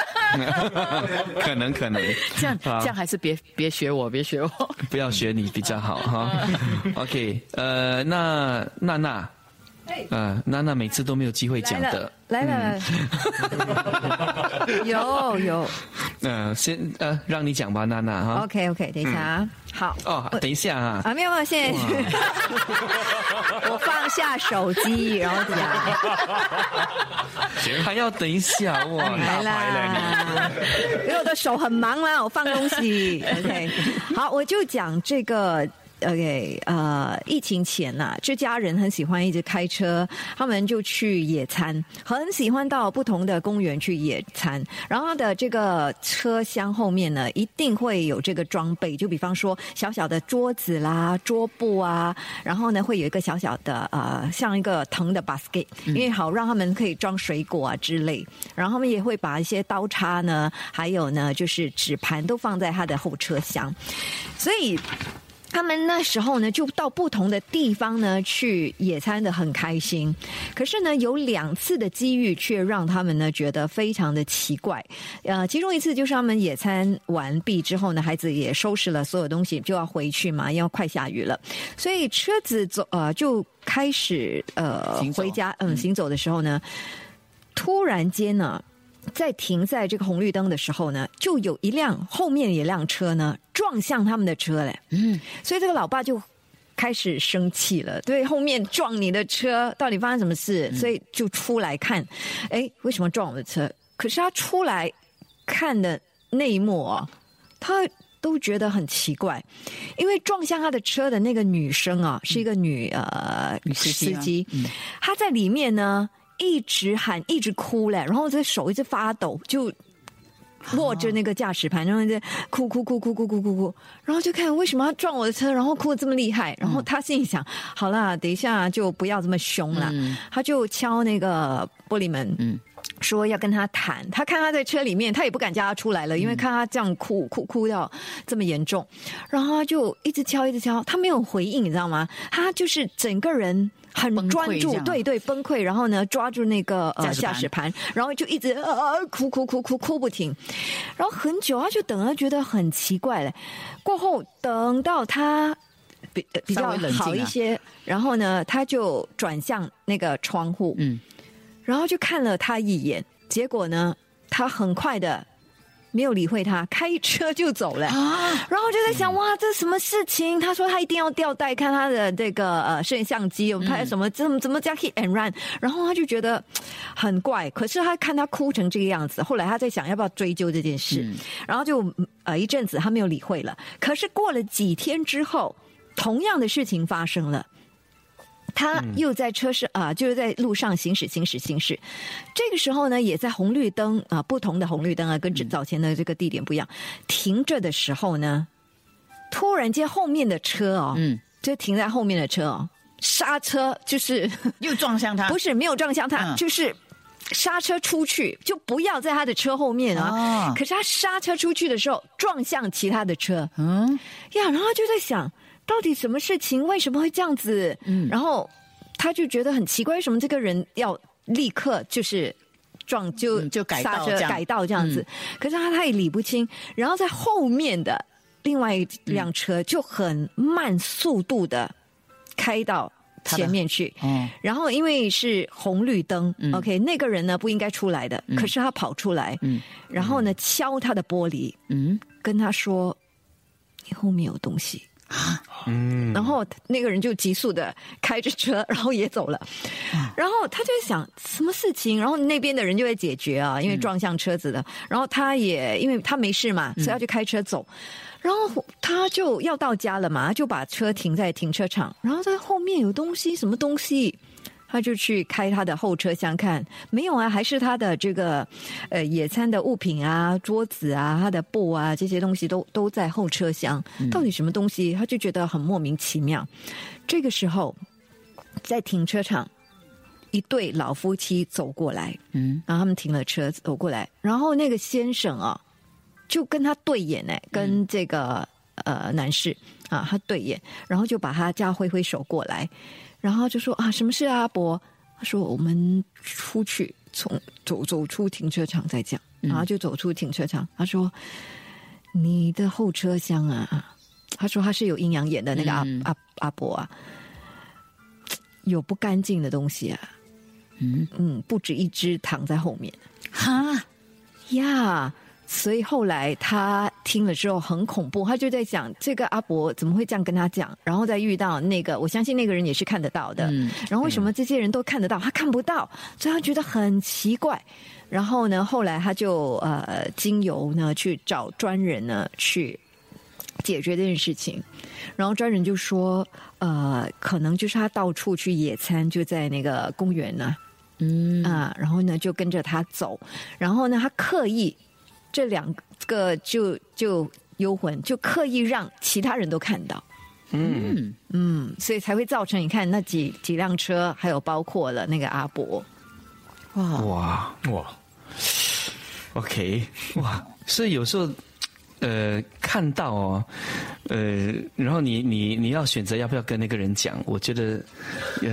可能可能。这样啊。这样还是别别学我，别学我。不要学你比较好哈。OK，呃，那娜娜，呃，娜娜每次都没有机会讲的，来了，有有。嗯，先呃让你讲吧，娜娜哈。，OK OK，等一下啊，好。哦，等一下啊，啊，没有没有，现在 我放下手机，然后讲。还要等一下哇，来啦，因为我的手很忙啦，我放东西。OK，好，我就讲这个。OK，呃，疫情前呐、这家人很喜欢一直开车，他们就去野餐，很喜欢到不同的公园去野餐。然后他的这个车厢后面呢，一定会有这个装备，就比方说小小的桌子啦、桌布啊，然后呢会有一个小小的呃，像一个藤的 basket，因为好让他们可以装水果啊之类。然后他们也会把一些刀叉呢，还有呢就是纸盘都放在他的后车厢，所以。他们那时候呢，就到不同的地方呢去野餐的很开心，可是呢，有两次的机遇却让他们呢觉得非常的奇怪。呃，其中一次就是他们野餐完毕之后呢，孩子也收拾了所有东西，就要回去嘛，因为快下雨了，所以车子走呃就开始呃回家嗯行走的时候呢，突然间呢。在停在这个红绿灯的时候呢，就有一辆后面有一辆车呢撞向他们的车嘞，嗯，所以这个老爸就开始生气了，对，后面撞你的车，到底发生什么事？所以就出来看，哎，为什么撞我的车？可是他出来看的那一幕哦，他都觉得很奇怪，因为撞向他的车的那个女生啊，是一个女呃女司机吗司机，她在里面呢一直喊，一直哭嘞，然后这手一直发抖，就握着那个驾驶盘，然后在哭哭哭哭哭哭哭哭，然后就看为什么要撞我的车，然后哭的这么厉害，然后他心里想，好啦，等一下就不要这么凶了，他就敲那个玻璃门，嗯说要跟他谈。他看他在车里面，他也不敢叫他出来了，因为看他这样哭哭哭到这么严重，然后他就一直敲一直敲，他没有回应，你知道吗？他就是整个人。很专注对对，崩溃，然后呢，抓住那个呃驾驶盘然后就一直呃哭哭哭哭哭不停，然后很久，他就等，他觉得很奇怪了。过后等到他比呃比较好一些，然后呢，他就转向那个窗户，嗯，然后就看了他一眼，结果呢，他很快的。没有理会他，开车就走了。啊，然后就在想，哇，这什么事情？他说他一定要吊带看他的这个呃摄像机，有拍什么，怎么怎么叫 hit and run？然后他就觉得很怪。可是他看他哭成这个样子，后来他在想要不要追究这件事，然后就呃一阵子他没有理会了。可是过了几天之后，同样的事情发生了。他又在车上啊、就是在路上行驶，行驶，行驶。这个时候呢，也在红绿灯啊、不同的红绿灯啊，跟早前的这个地点不一样。停着的时候呢，突然间后面的车哦，嗯，就停在后面的车哦，刹车就是 又撞向他，不是没有撞向他，嗯就是刹车出去，就不要在他的车后面啊。哦可是他刹车出去的时候，撞向其他的车。嗯，呀，然后他就在想，到底什么事情为什么会这样子？嗯，然后他就觉得很奇怪，为什么这个人要立刻就是撞就、嗯就改道刹车改道这样子？嗯。可是他他也理不清，然后在后面的另外一辆车就很慢速度的开到前面去。嗯，然后因为是红绿灯、o k 那个人呢不应该出来的，可是他跑出来，嗯。然后呢敲他的玻璃，嗯。跟他说：“你后面有东西。”嗯，然后那个人就急速的开着车，然后也走了。然后他就在想什么事情，然后那边的人就会解决啊，因为撞向车子的。然后他也因为他没事嘛，所以他就开车走。然后他就要到家了嘛，他就把车停在停车场，然后在后面有东西，什么东西？他就去开他的后车厢看，没有啊，还是他的这个呃野餐的物品啊，桌子啊，他的布啊，这些东西都都在后车厢。到底什么东西？他就觉得很莫名其妙。这个时候，在停车场，一对老夫妻走过来，嗯，然后他们停了车走过来，然后那个先生啊，就跟他对眼哎，跟这个、呃男士啊，他对眼，然后就把他家挥挥手过来，然后就说啊，什么事啊，阿伯？他说我们出去，从走走出停车场再讲，然后就走出停车场。他说你的后车厢啊，他说他是有阴阳眼的那个阿、嗯阿阿伯啊，有不干净的东西啊，嗯嗯，不止一只躺在后面。哈，呀所以后来他听了之后很恐怖，他就在想这个阿伯怎么会这样跟他讲，然后再遇到那个，我相信那个人也是看得到的，嗯然后为什么这些人都看得到，他看不到，所以他觉得很奇怪。然后呢，后来他就呃经由呢去找专人呢去解决这件事情，然后专人就说，呃，可能就是他到处去野餐，就在那个公园呢、嗯。啊，然后呢就跟着他走，然后呢他刻意这两个就就幽魂就刻意让其他人都看到，嗯，嗯，所以才会造成你看那几几辆车，还有包括了那个阿伯，哇，哇哇，，OK，哇，所以有时候。呃，看到哦，呃，然后你你你要选择要不要跟那个人讲，我觉得 也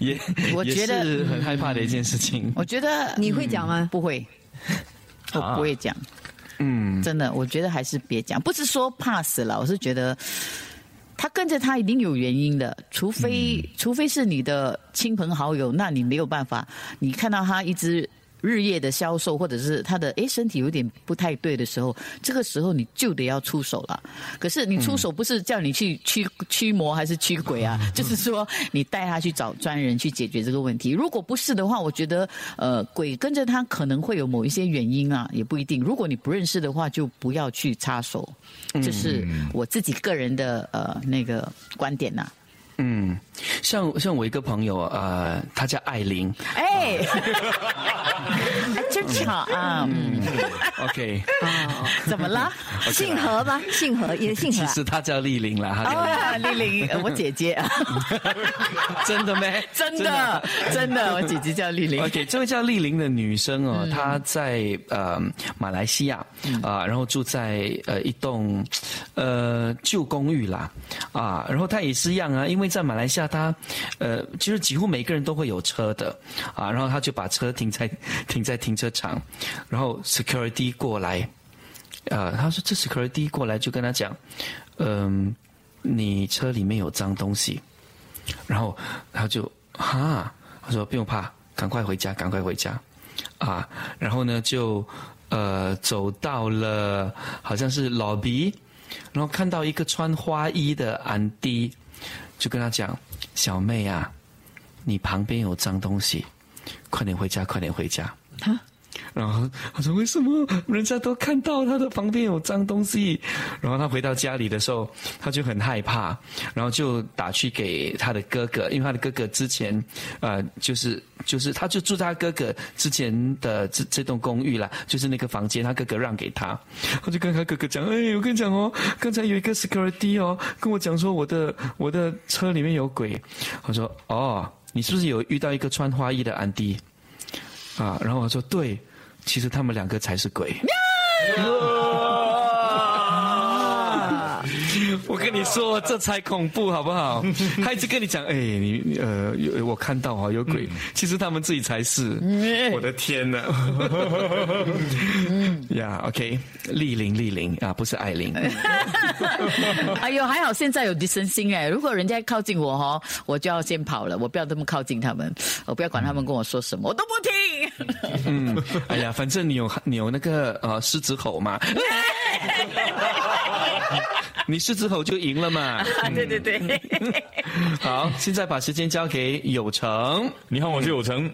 也也我觉得是很害怕的一件事情。我觉得你会讲吗？不会，我不会讲。嗯，真的，我觉得还是别讲。不是说怕死了，我是觉得他跟着他一定有原因的，除非、除非是你的亲朋好友，那你没有办法。你看到他一直日夜的消瘦，或者是他的诶身体有点不太对的时候，这个时候你就得要出手了。可是你出手不是叫你去驱驱魔还是驱鬼啊，就是说你带他去找专人去解决这个问题。如果不是的话，我觉得呃鬼跟着他可能会有某一些原因啊，也不一定。如果你不认识的话，就不要去插手。这是我自己个人的呃那个观点呐、嗯，像像我一个朋友，呃，他叫艾琳哎，哎真巧啊！嗯，，OK，啊，怎么了？姓何吗？姓何也姓何其啊？实他叫丽玲啦，哦，丽玲，呃我姐姐 啊，真的没？真的真的，我姐姐叫丽玲。OK，这位叫丽玲的女生哦，她在呃马来西亚啊、然后住在呃一栋呃旧公寓啦啊，然后她也是一样啊，因为在马来西亚他呃其实几乎每个人都会有车的啊，然后他就把车停在停在停车场，然后 security 过来，呃，他说这 security 过来就跟他讲，嗯、你车里面有脏东西，然后他就哈，他说不用怕，赶快回家，赶快回家，啊，然后呢就呃走到了好像是 lobby，然后看到一个穿花衣的安迪，就跟他讲，小妹啊，你旁边有脏东西，快点回家，快点回家。然后他说为什么人家都看到他的旁边有脏东西？然后他回到家里的时候，他就很害怕，然后就打去给他的哥哥，因为他的哥哥之前呃就是就是他就住他哥哥之前的这这栋公寓啦，就是那个房间，他哥哥让给他，他就跟他哥哥讲，哎，我跟你讲哦，刚才有一个 security 哦，跟我讲说我的我的车里面有鬼，我说哦，你是不是有遇到一个穿花衣的安迪？啊，然后我说对，其实他们两个才是鬼。我跟你说，这才恐怖，好不好？他一直跟你讲，哎，你呃，有我看到啊，有鬼，其实他们自己才是。我的天哪！呀，OK，丽玲，丽玲啊，不是艾琳。哎呦，还好现在有敌身心哎，如果人家靠近我哈，我就要先跑了，我不要这么靠近他们，我不要管他们跟我说什么，我都不听。嗯，哎呀，反正你有你有那个呃狮子吼嘛。你狮子吼就赢了嘛？对对对。好，现在把时间交给有成。你好，我是有成。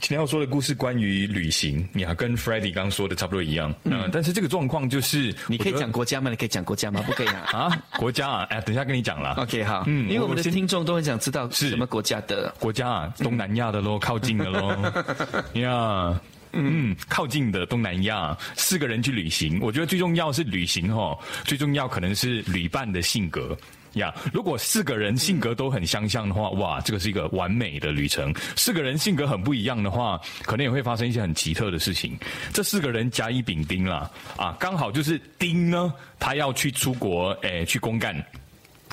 今天要说的故事关于旅行，你啊，跟 f r e d d y 刚刚说的差不多一样。嗯，但是这个状况就是，你可以讲国家吗？你可以讲国家吗？不可以啊。啊，国家啊，哎，等一下跟你讲了。OK，好。嗯，因为我们的听众都很想知道是什么国家的国家啊，东南亚的喽，靠近的喽。呀。嗯，靠近的东南亚，四个人去旅行，我觉得最重要是旅行哦，最重要可能是旅伴的性格呀。如果四个人性格都很相像的话，哇，这个是一个完美的旅程。四个人性格很不一样的话，可能也会发生一些很奇特的事情。这四个人甲乙丙丁啦，啊，刚好就是丁呢，他要去出国，诶，去公干。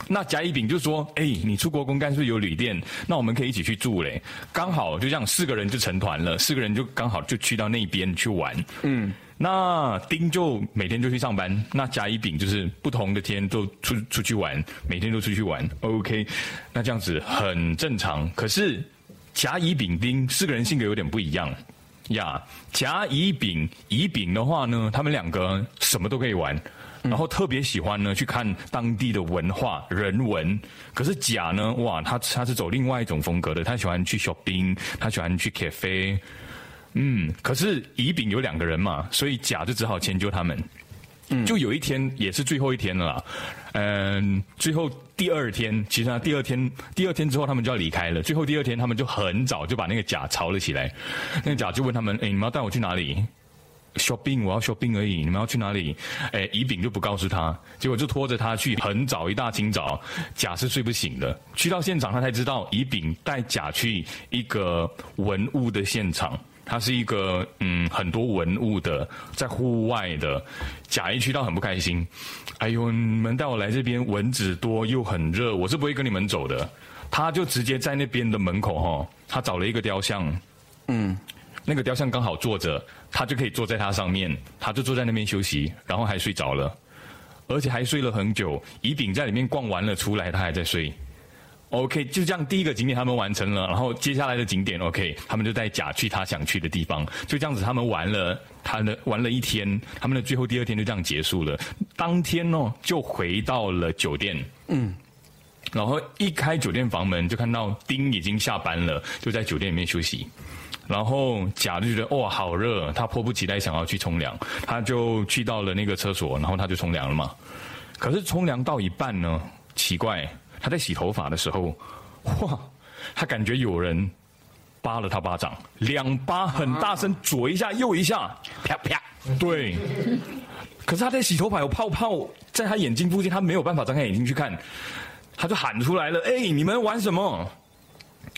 那甲乙丙就说：“哎，你出国公干是不是有旅店？那我们可以一起去住嘞。刚好就这样，四个人就成团了。四个人就刚好就去到那边去玩。嗯，那丁就每天就去上班。那甲乙丙就是不同的天都出出去玩，每天都出去玩。OK，那这样子很正常。可是甲乙丙丁四个人性格有点不一样呀。甲乙丙乙丙的话呢，他们两个什么都可以玩。”然后特别喜欢呢去看当地的文化人文，可是甲呢，哇，他他是走另外一种风格的，他喜欢去 shopping，他喜欢去 cafe，嗯，可是乙丙有两个人嘛，所以甲就只好迁就他们。嗯，就有一天也是最后一天了，嗯，最后第二天，其实第二天第二天之后他们就要离开了，最后第二天他们就很早就把那个甲吵了起来，那个甲就问他们，哎，你们要带我去哪里？shopping，我要 shopping 而已。你们要去哪里？哎，乙丙就不告诉他，结果就拖着他去，很早一大清早，甲是睡不醒的。去到现场，他才知道乙丙带甲去一个文物的现场，它是一个嗯很多文物的，在户外的。甲一去到很不开心，哎呦，你们带我来这边，蚊子多又很热，我是不会跟你们走的。他就直接在那边的门口哈，他找了一个雕像，嗯。那个雕像刚好坐着，他就可以坐在它上面，他就坐在那边休息，然后还睡着了，而且还睡了很久。乙丙在里面逛完了出来，他还在睡。OK，就这样，第一个景点他们完成了，然后接下来的景点 OK，他们就带甲去他想去的地方。就这样子，他们玩了他的玩了一天，他们的最后第二天就这样结束了。当天呢，就回到了酒店。嗯，然后一开酒店房门，就看到丁已经下班了，就在酒店里面休息。然后甲就觉得哇好热，他迫不及待想要去冲凉，他就去到了那个厕所，然后他就冲凉了嘛。可是冲凉到一半呢，奇怪，他在洗头发的时候，哇，他感觉有人扒了他巴掌，两巴很大声，左一下右一下，啪啪，对。可是他在洗头发有泡泡在他眼睛附近，他没有办法张开眼睛去看，他就喊出来了：“哎，你们玩什么？”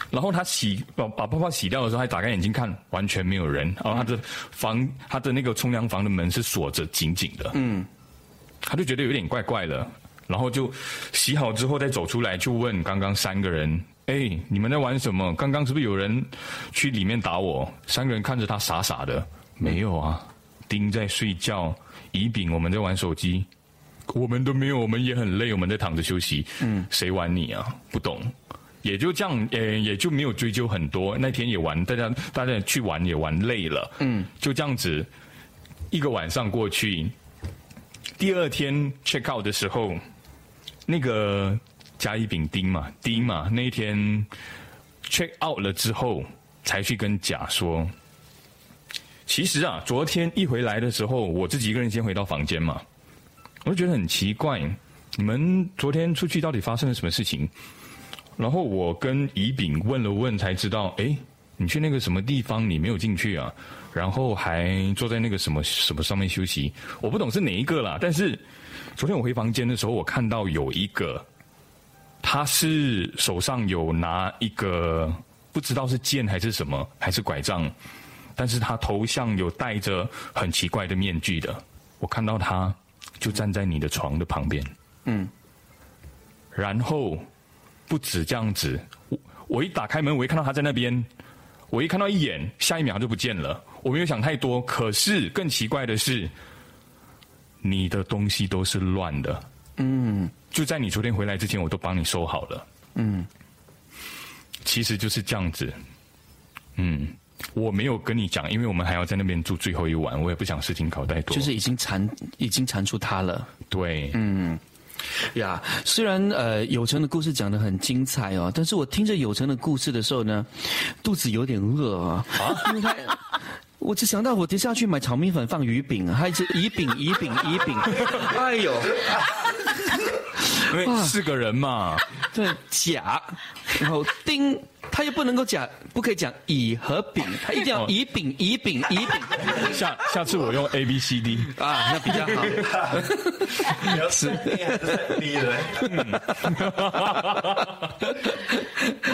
然后他洗把把泡泡洗掉的时候，还打开眼睛看，完全没有人。然后他的房，他的那个冲凉房的门是锁着紧紧的。嗯，他就觉得有点怪怪的，然后就洗好之后再走出来，就问刚刚三个人：“哎，你们在玩什么？刚刚是不是有人去里面打我？”三个人看着他傻傻的：“没有啊，丁在睡觉，乙丙我们在玩手机，我们都没有，我们也很累，我们在躺着休息。嗯，谁玩你啊？不懂。”也就这样，呃，也就没有追究很多。那天也玩，大家大家去玩也玩累了，嗯，就这样子，一个晚上过去。第二天 check out 的时候，那个甲乙丙丁嘛，丁嘛，那一天 check out 了之后，才去跟甲说，其实啊，昨天一回来的时候，我自己一个人先回到房间嘛，我就觉得很奇怪，你们昨天出去到底发生了什么事情？然后我跟乙丙问了问，才知道，哎，你去那个什么地方，你没有进去啊？然后还坐在那个什么什么上面休息，我不懂是哪一个啦。但是昨天我回房间的时候，我看到有一个，他是手上有拿一个不知道是剑还是什么，还是拐杖，但是他头像有戴着很奇怪的面具的。我看到他就站在你的床的旁边，嗯，然后不止这样子，我我一打开门，我一看到他在那边，我一看到一眼，下一秒就不见了。我没有想太多，可是更奇怪的是，你的东西都是乱的。嗯就在你昨天回来之前，我都帮你收好了。嗯，其实就是这样子。嗯，我没有跟你讲，因为我们还要在那边住最后一晚，我也不想事情搞太多。就是已经缠已经缠住他了。对，嗯。呀，虽然呃有成的故事讲得很精彩哦，但是我听着有成的故事的时候呢，肚子有点饿啊。因为他我只想到我接下去买炒米粉放鱼饼，还是鱼饼鱼饼鱼饼，哎呦，因为是个人嘛，对。甲，然后丁，他又不能够讲，不可以讲乙和丙，他一定要乙丙乙丙乙丙。下下次我用 A B C D 啊，那比较好。是。逼人。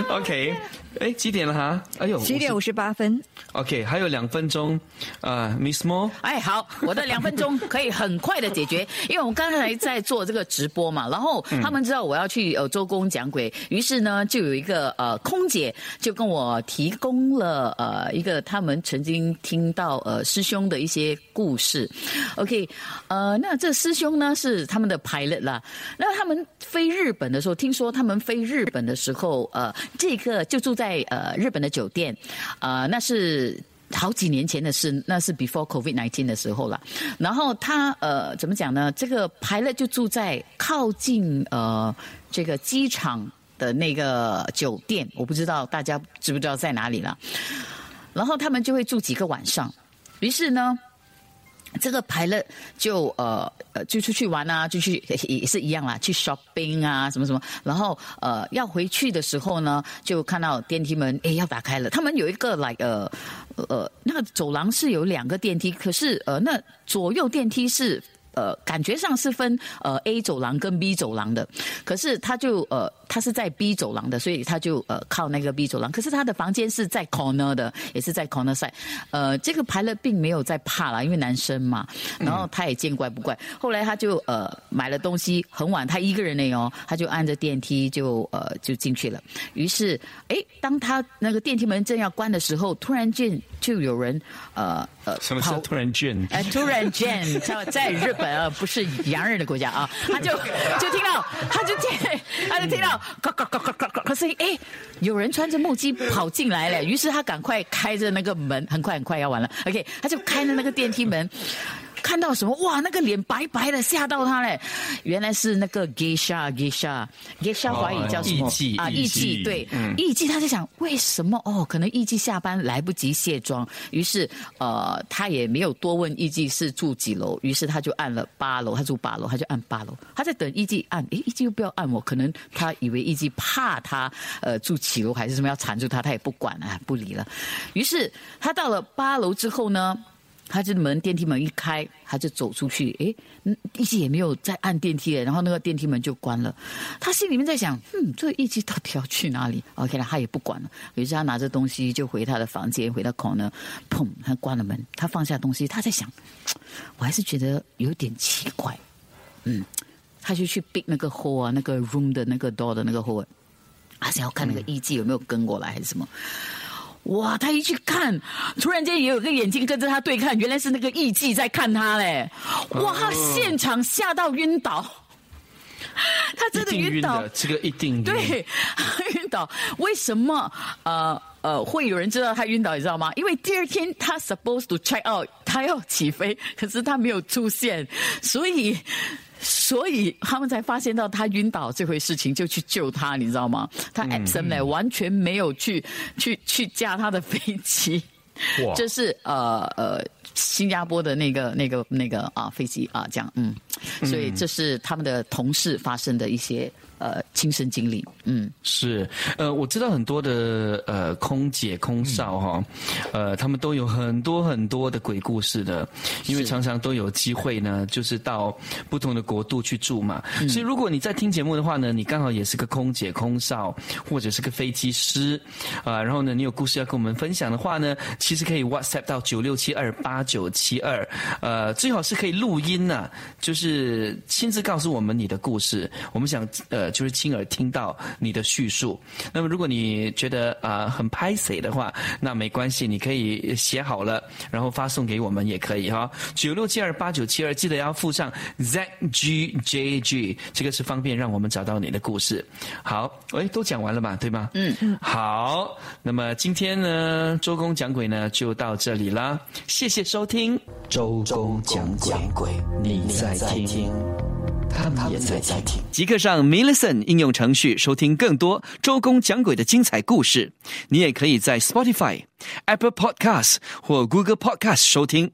OK，哎，几点了哈？哎呦，七点五十八分。OK，还有两分钟啊，Miss Mo。哎，好，我的两分钟 可以很快的解决，因为我们刚才在做这个直播嘛，然后他们知道我要去呃周公讲鬼，于是呢就有一个呃空姐就跟我提供了呃一个他们曾经听到呃师兄的一些故事。OK，呃，那这师兄呢是他们的 pilot 啦，那他们飞日本的时候，听说他们飞日本的时候，呃，这个就住在在呃日本的酒店，呃，那是。好几年前的事，那是 before COVID nineteen 的时候了。然后他呃怎么讲呢？这个 pilot 就住在靠近呃这个机场的那个酒店，我不知道大家知不知道在哪里了。然后他们就会住几个晚上，于是呢。这个排了就呃呃就出去玩啊，就去也是一样啦，去 shopping 啊什么什么，然后呃要回去的时候呢，就看到电梯门诶要打开了，他们有一个来呃呃那个走廊是有两个电梯，可是呃那左右电梯是。呃，感觉上是分呃 A 走廊跟 B 走廊的，可是他就呃他是在 B 走廊的，所以他就呃靠那个 B 走廊。可是他的房间是在 corner 的，也是在 corner side。呃，这个排了并没有在怕啦，因为男生嘛，然后他也见怪不怪。后来他就呃买了东西，很晚，他一个人呢哦，他就按着电梯就呃就进去了。于是，哎，当他那个电梯门正要关的时候，突然间就有人呃呃什么叫突然间？哎，突然间，在在日本啊，不是洋人的国家啊，他就就听到，他就听，他就听到咯咯咯咯咯咯咯声音，哎，有人穿着木屐跑进来了，于是他赶快开着那个门，很快很快要完了，OK，他就开着那个电梯门。看到什么？哇，那个脸白白的，吓到他嘞！原来是那个 geisha，geisha，geisha 华语叫什么？艺妓啊，艺妓，对，嗯艺妓。他在想，为什么？哦，可能艺妓下班来不及卸妆，于是呃，他也没有多问艺妓是住几楼，于是他就按了八楼，他住八楼，他就按八楼。他在等艺妓按，诶，艺妓又不要按我，可能他以为艺妓怕他呃住几楼还是什么要缠住他，他也不管啊，不理了。于是他到了八楼之后呢？他就门电梯门一开，他就走出去，诶，嗯艺妓也没有再按电梯了，然后那个电梯门就关了。他心里面在想，嗯，这个艺妓到底要去哪里？OK 了，他也不管了。于是他拿着东西就回他的房间，回到口呢，砰，他关了门，他放下东西，他在想，我还是觉得有点奇怪，嗯，他就去 b 那个 hole 啊，那个 room 的那个 door 的那个 hole，他想要看那个艺妓有没有跟过来还是什么。哇！他一去看，突然间也有个眼睛跟着他对看，原来是那个艺妓在看他嘞！哇！他现场吓到晕倒，他真的晕倒的，，这个一定晕对，晕倒。为什么？呃呃，会有人知道他晕倒，你知道吗？因为第二天他 supposed to check out，他要起飞，可是他没有出现，所以。所以他们才发现到他晕倒这回事情，就去救他，你知道吗？他 absent 嘞，完全没有去去去驾他的飞机。哇 这是呃呃新加坡的那个那个那个啊飞机啊这样嗯，所以这是他们的同事发生的一些呃亲身经历嗯。是，呃，我知道很多的呃空姐、空少哈、呃，他们都有很多很多的鬼故事的，因为常常都有机会呢，就是到不同的国度去住嘛。所以如果你在听节目的话呢，你刚好也是个空姐、空少，或者是个飞机师，啊、然后呢，你有故事要跟我们分享的话呢，其实可以 WhatsApp 到九六七二八九七二，呃，最好是可以录音呐、就是亲自告诉我们你的故事，我们想呃，就是亲耳听到你的叙述。那么如果你觉得啊、很拍谁的话，那没关系，你可以写好了，然后发送给我们也可以哈。九六七二八九七二，记得要附上 ZGJG，这个是方便让我们找到你的故事。好，哎，都讲完了吧，对吗？嗯嗯。好，那么今天呢，周公讲鬼呢就到这里啦，谢谢收听。周公讲鬼，你在听，他们也在听。即刻上 m i 应用程序收听更多周公讲鬼的精彩故事。你也可以在 Spotify、Apple Podcasts 或 Google Podcasts 收听。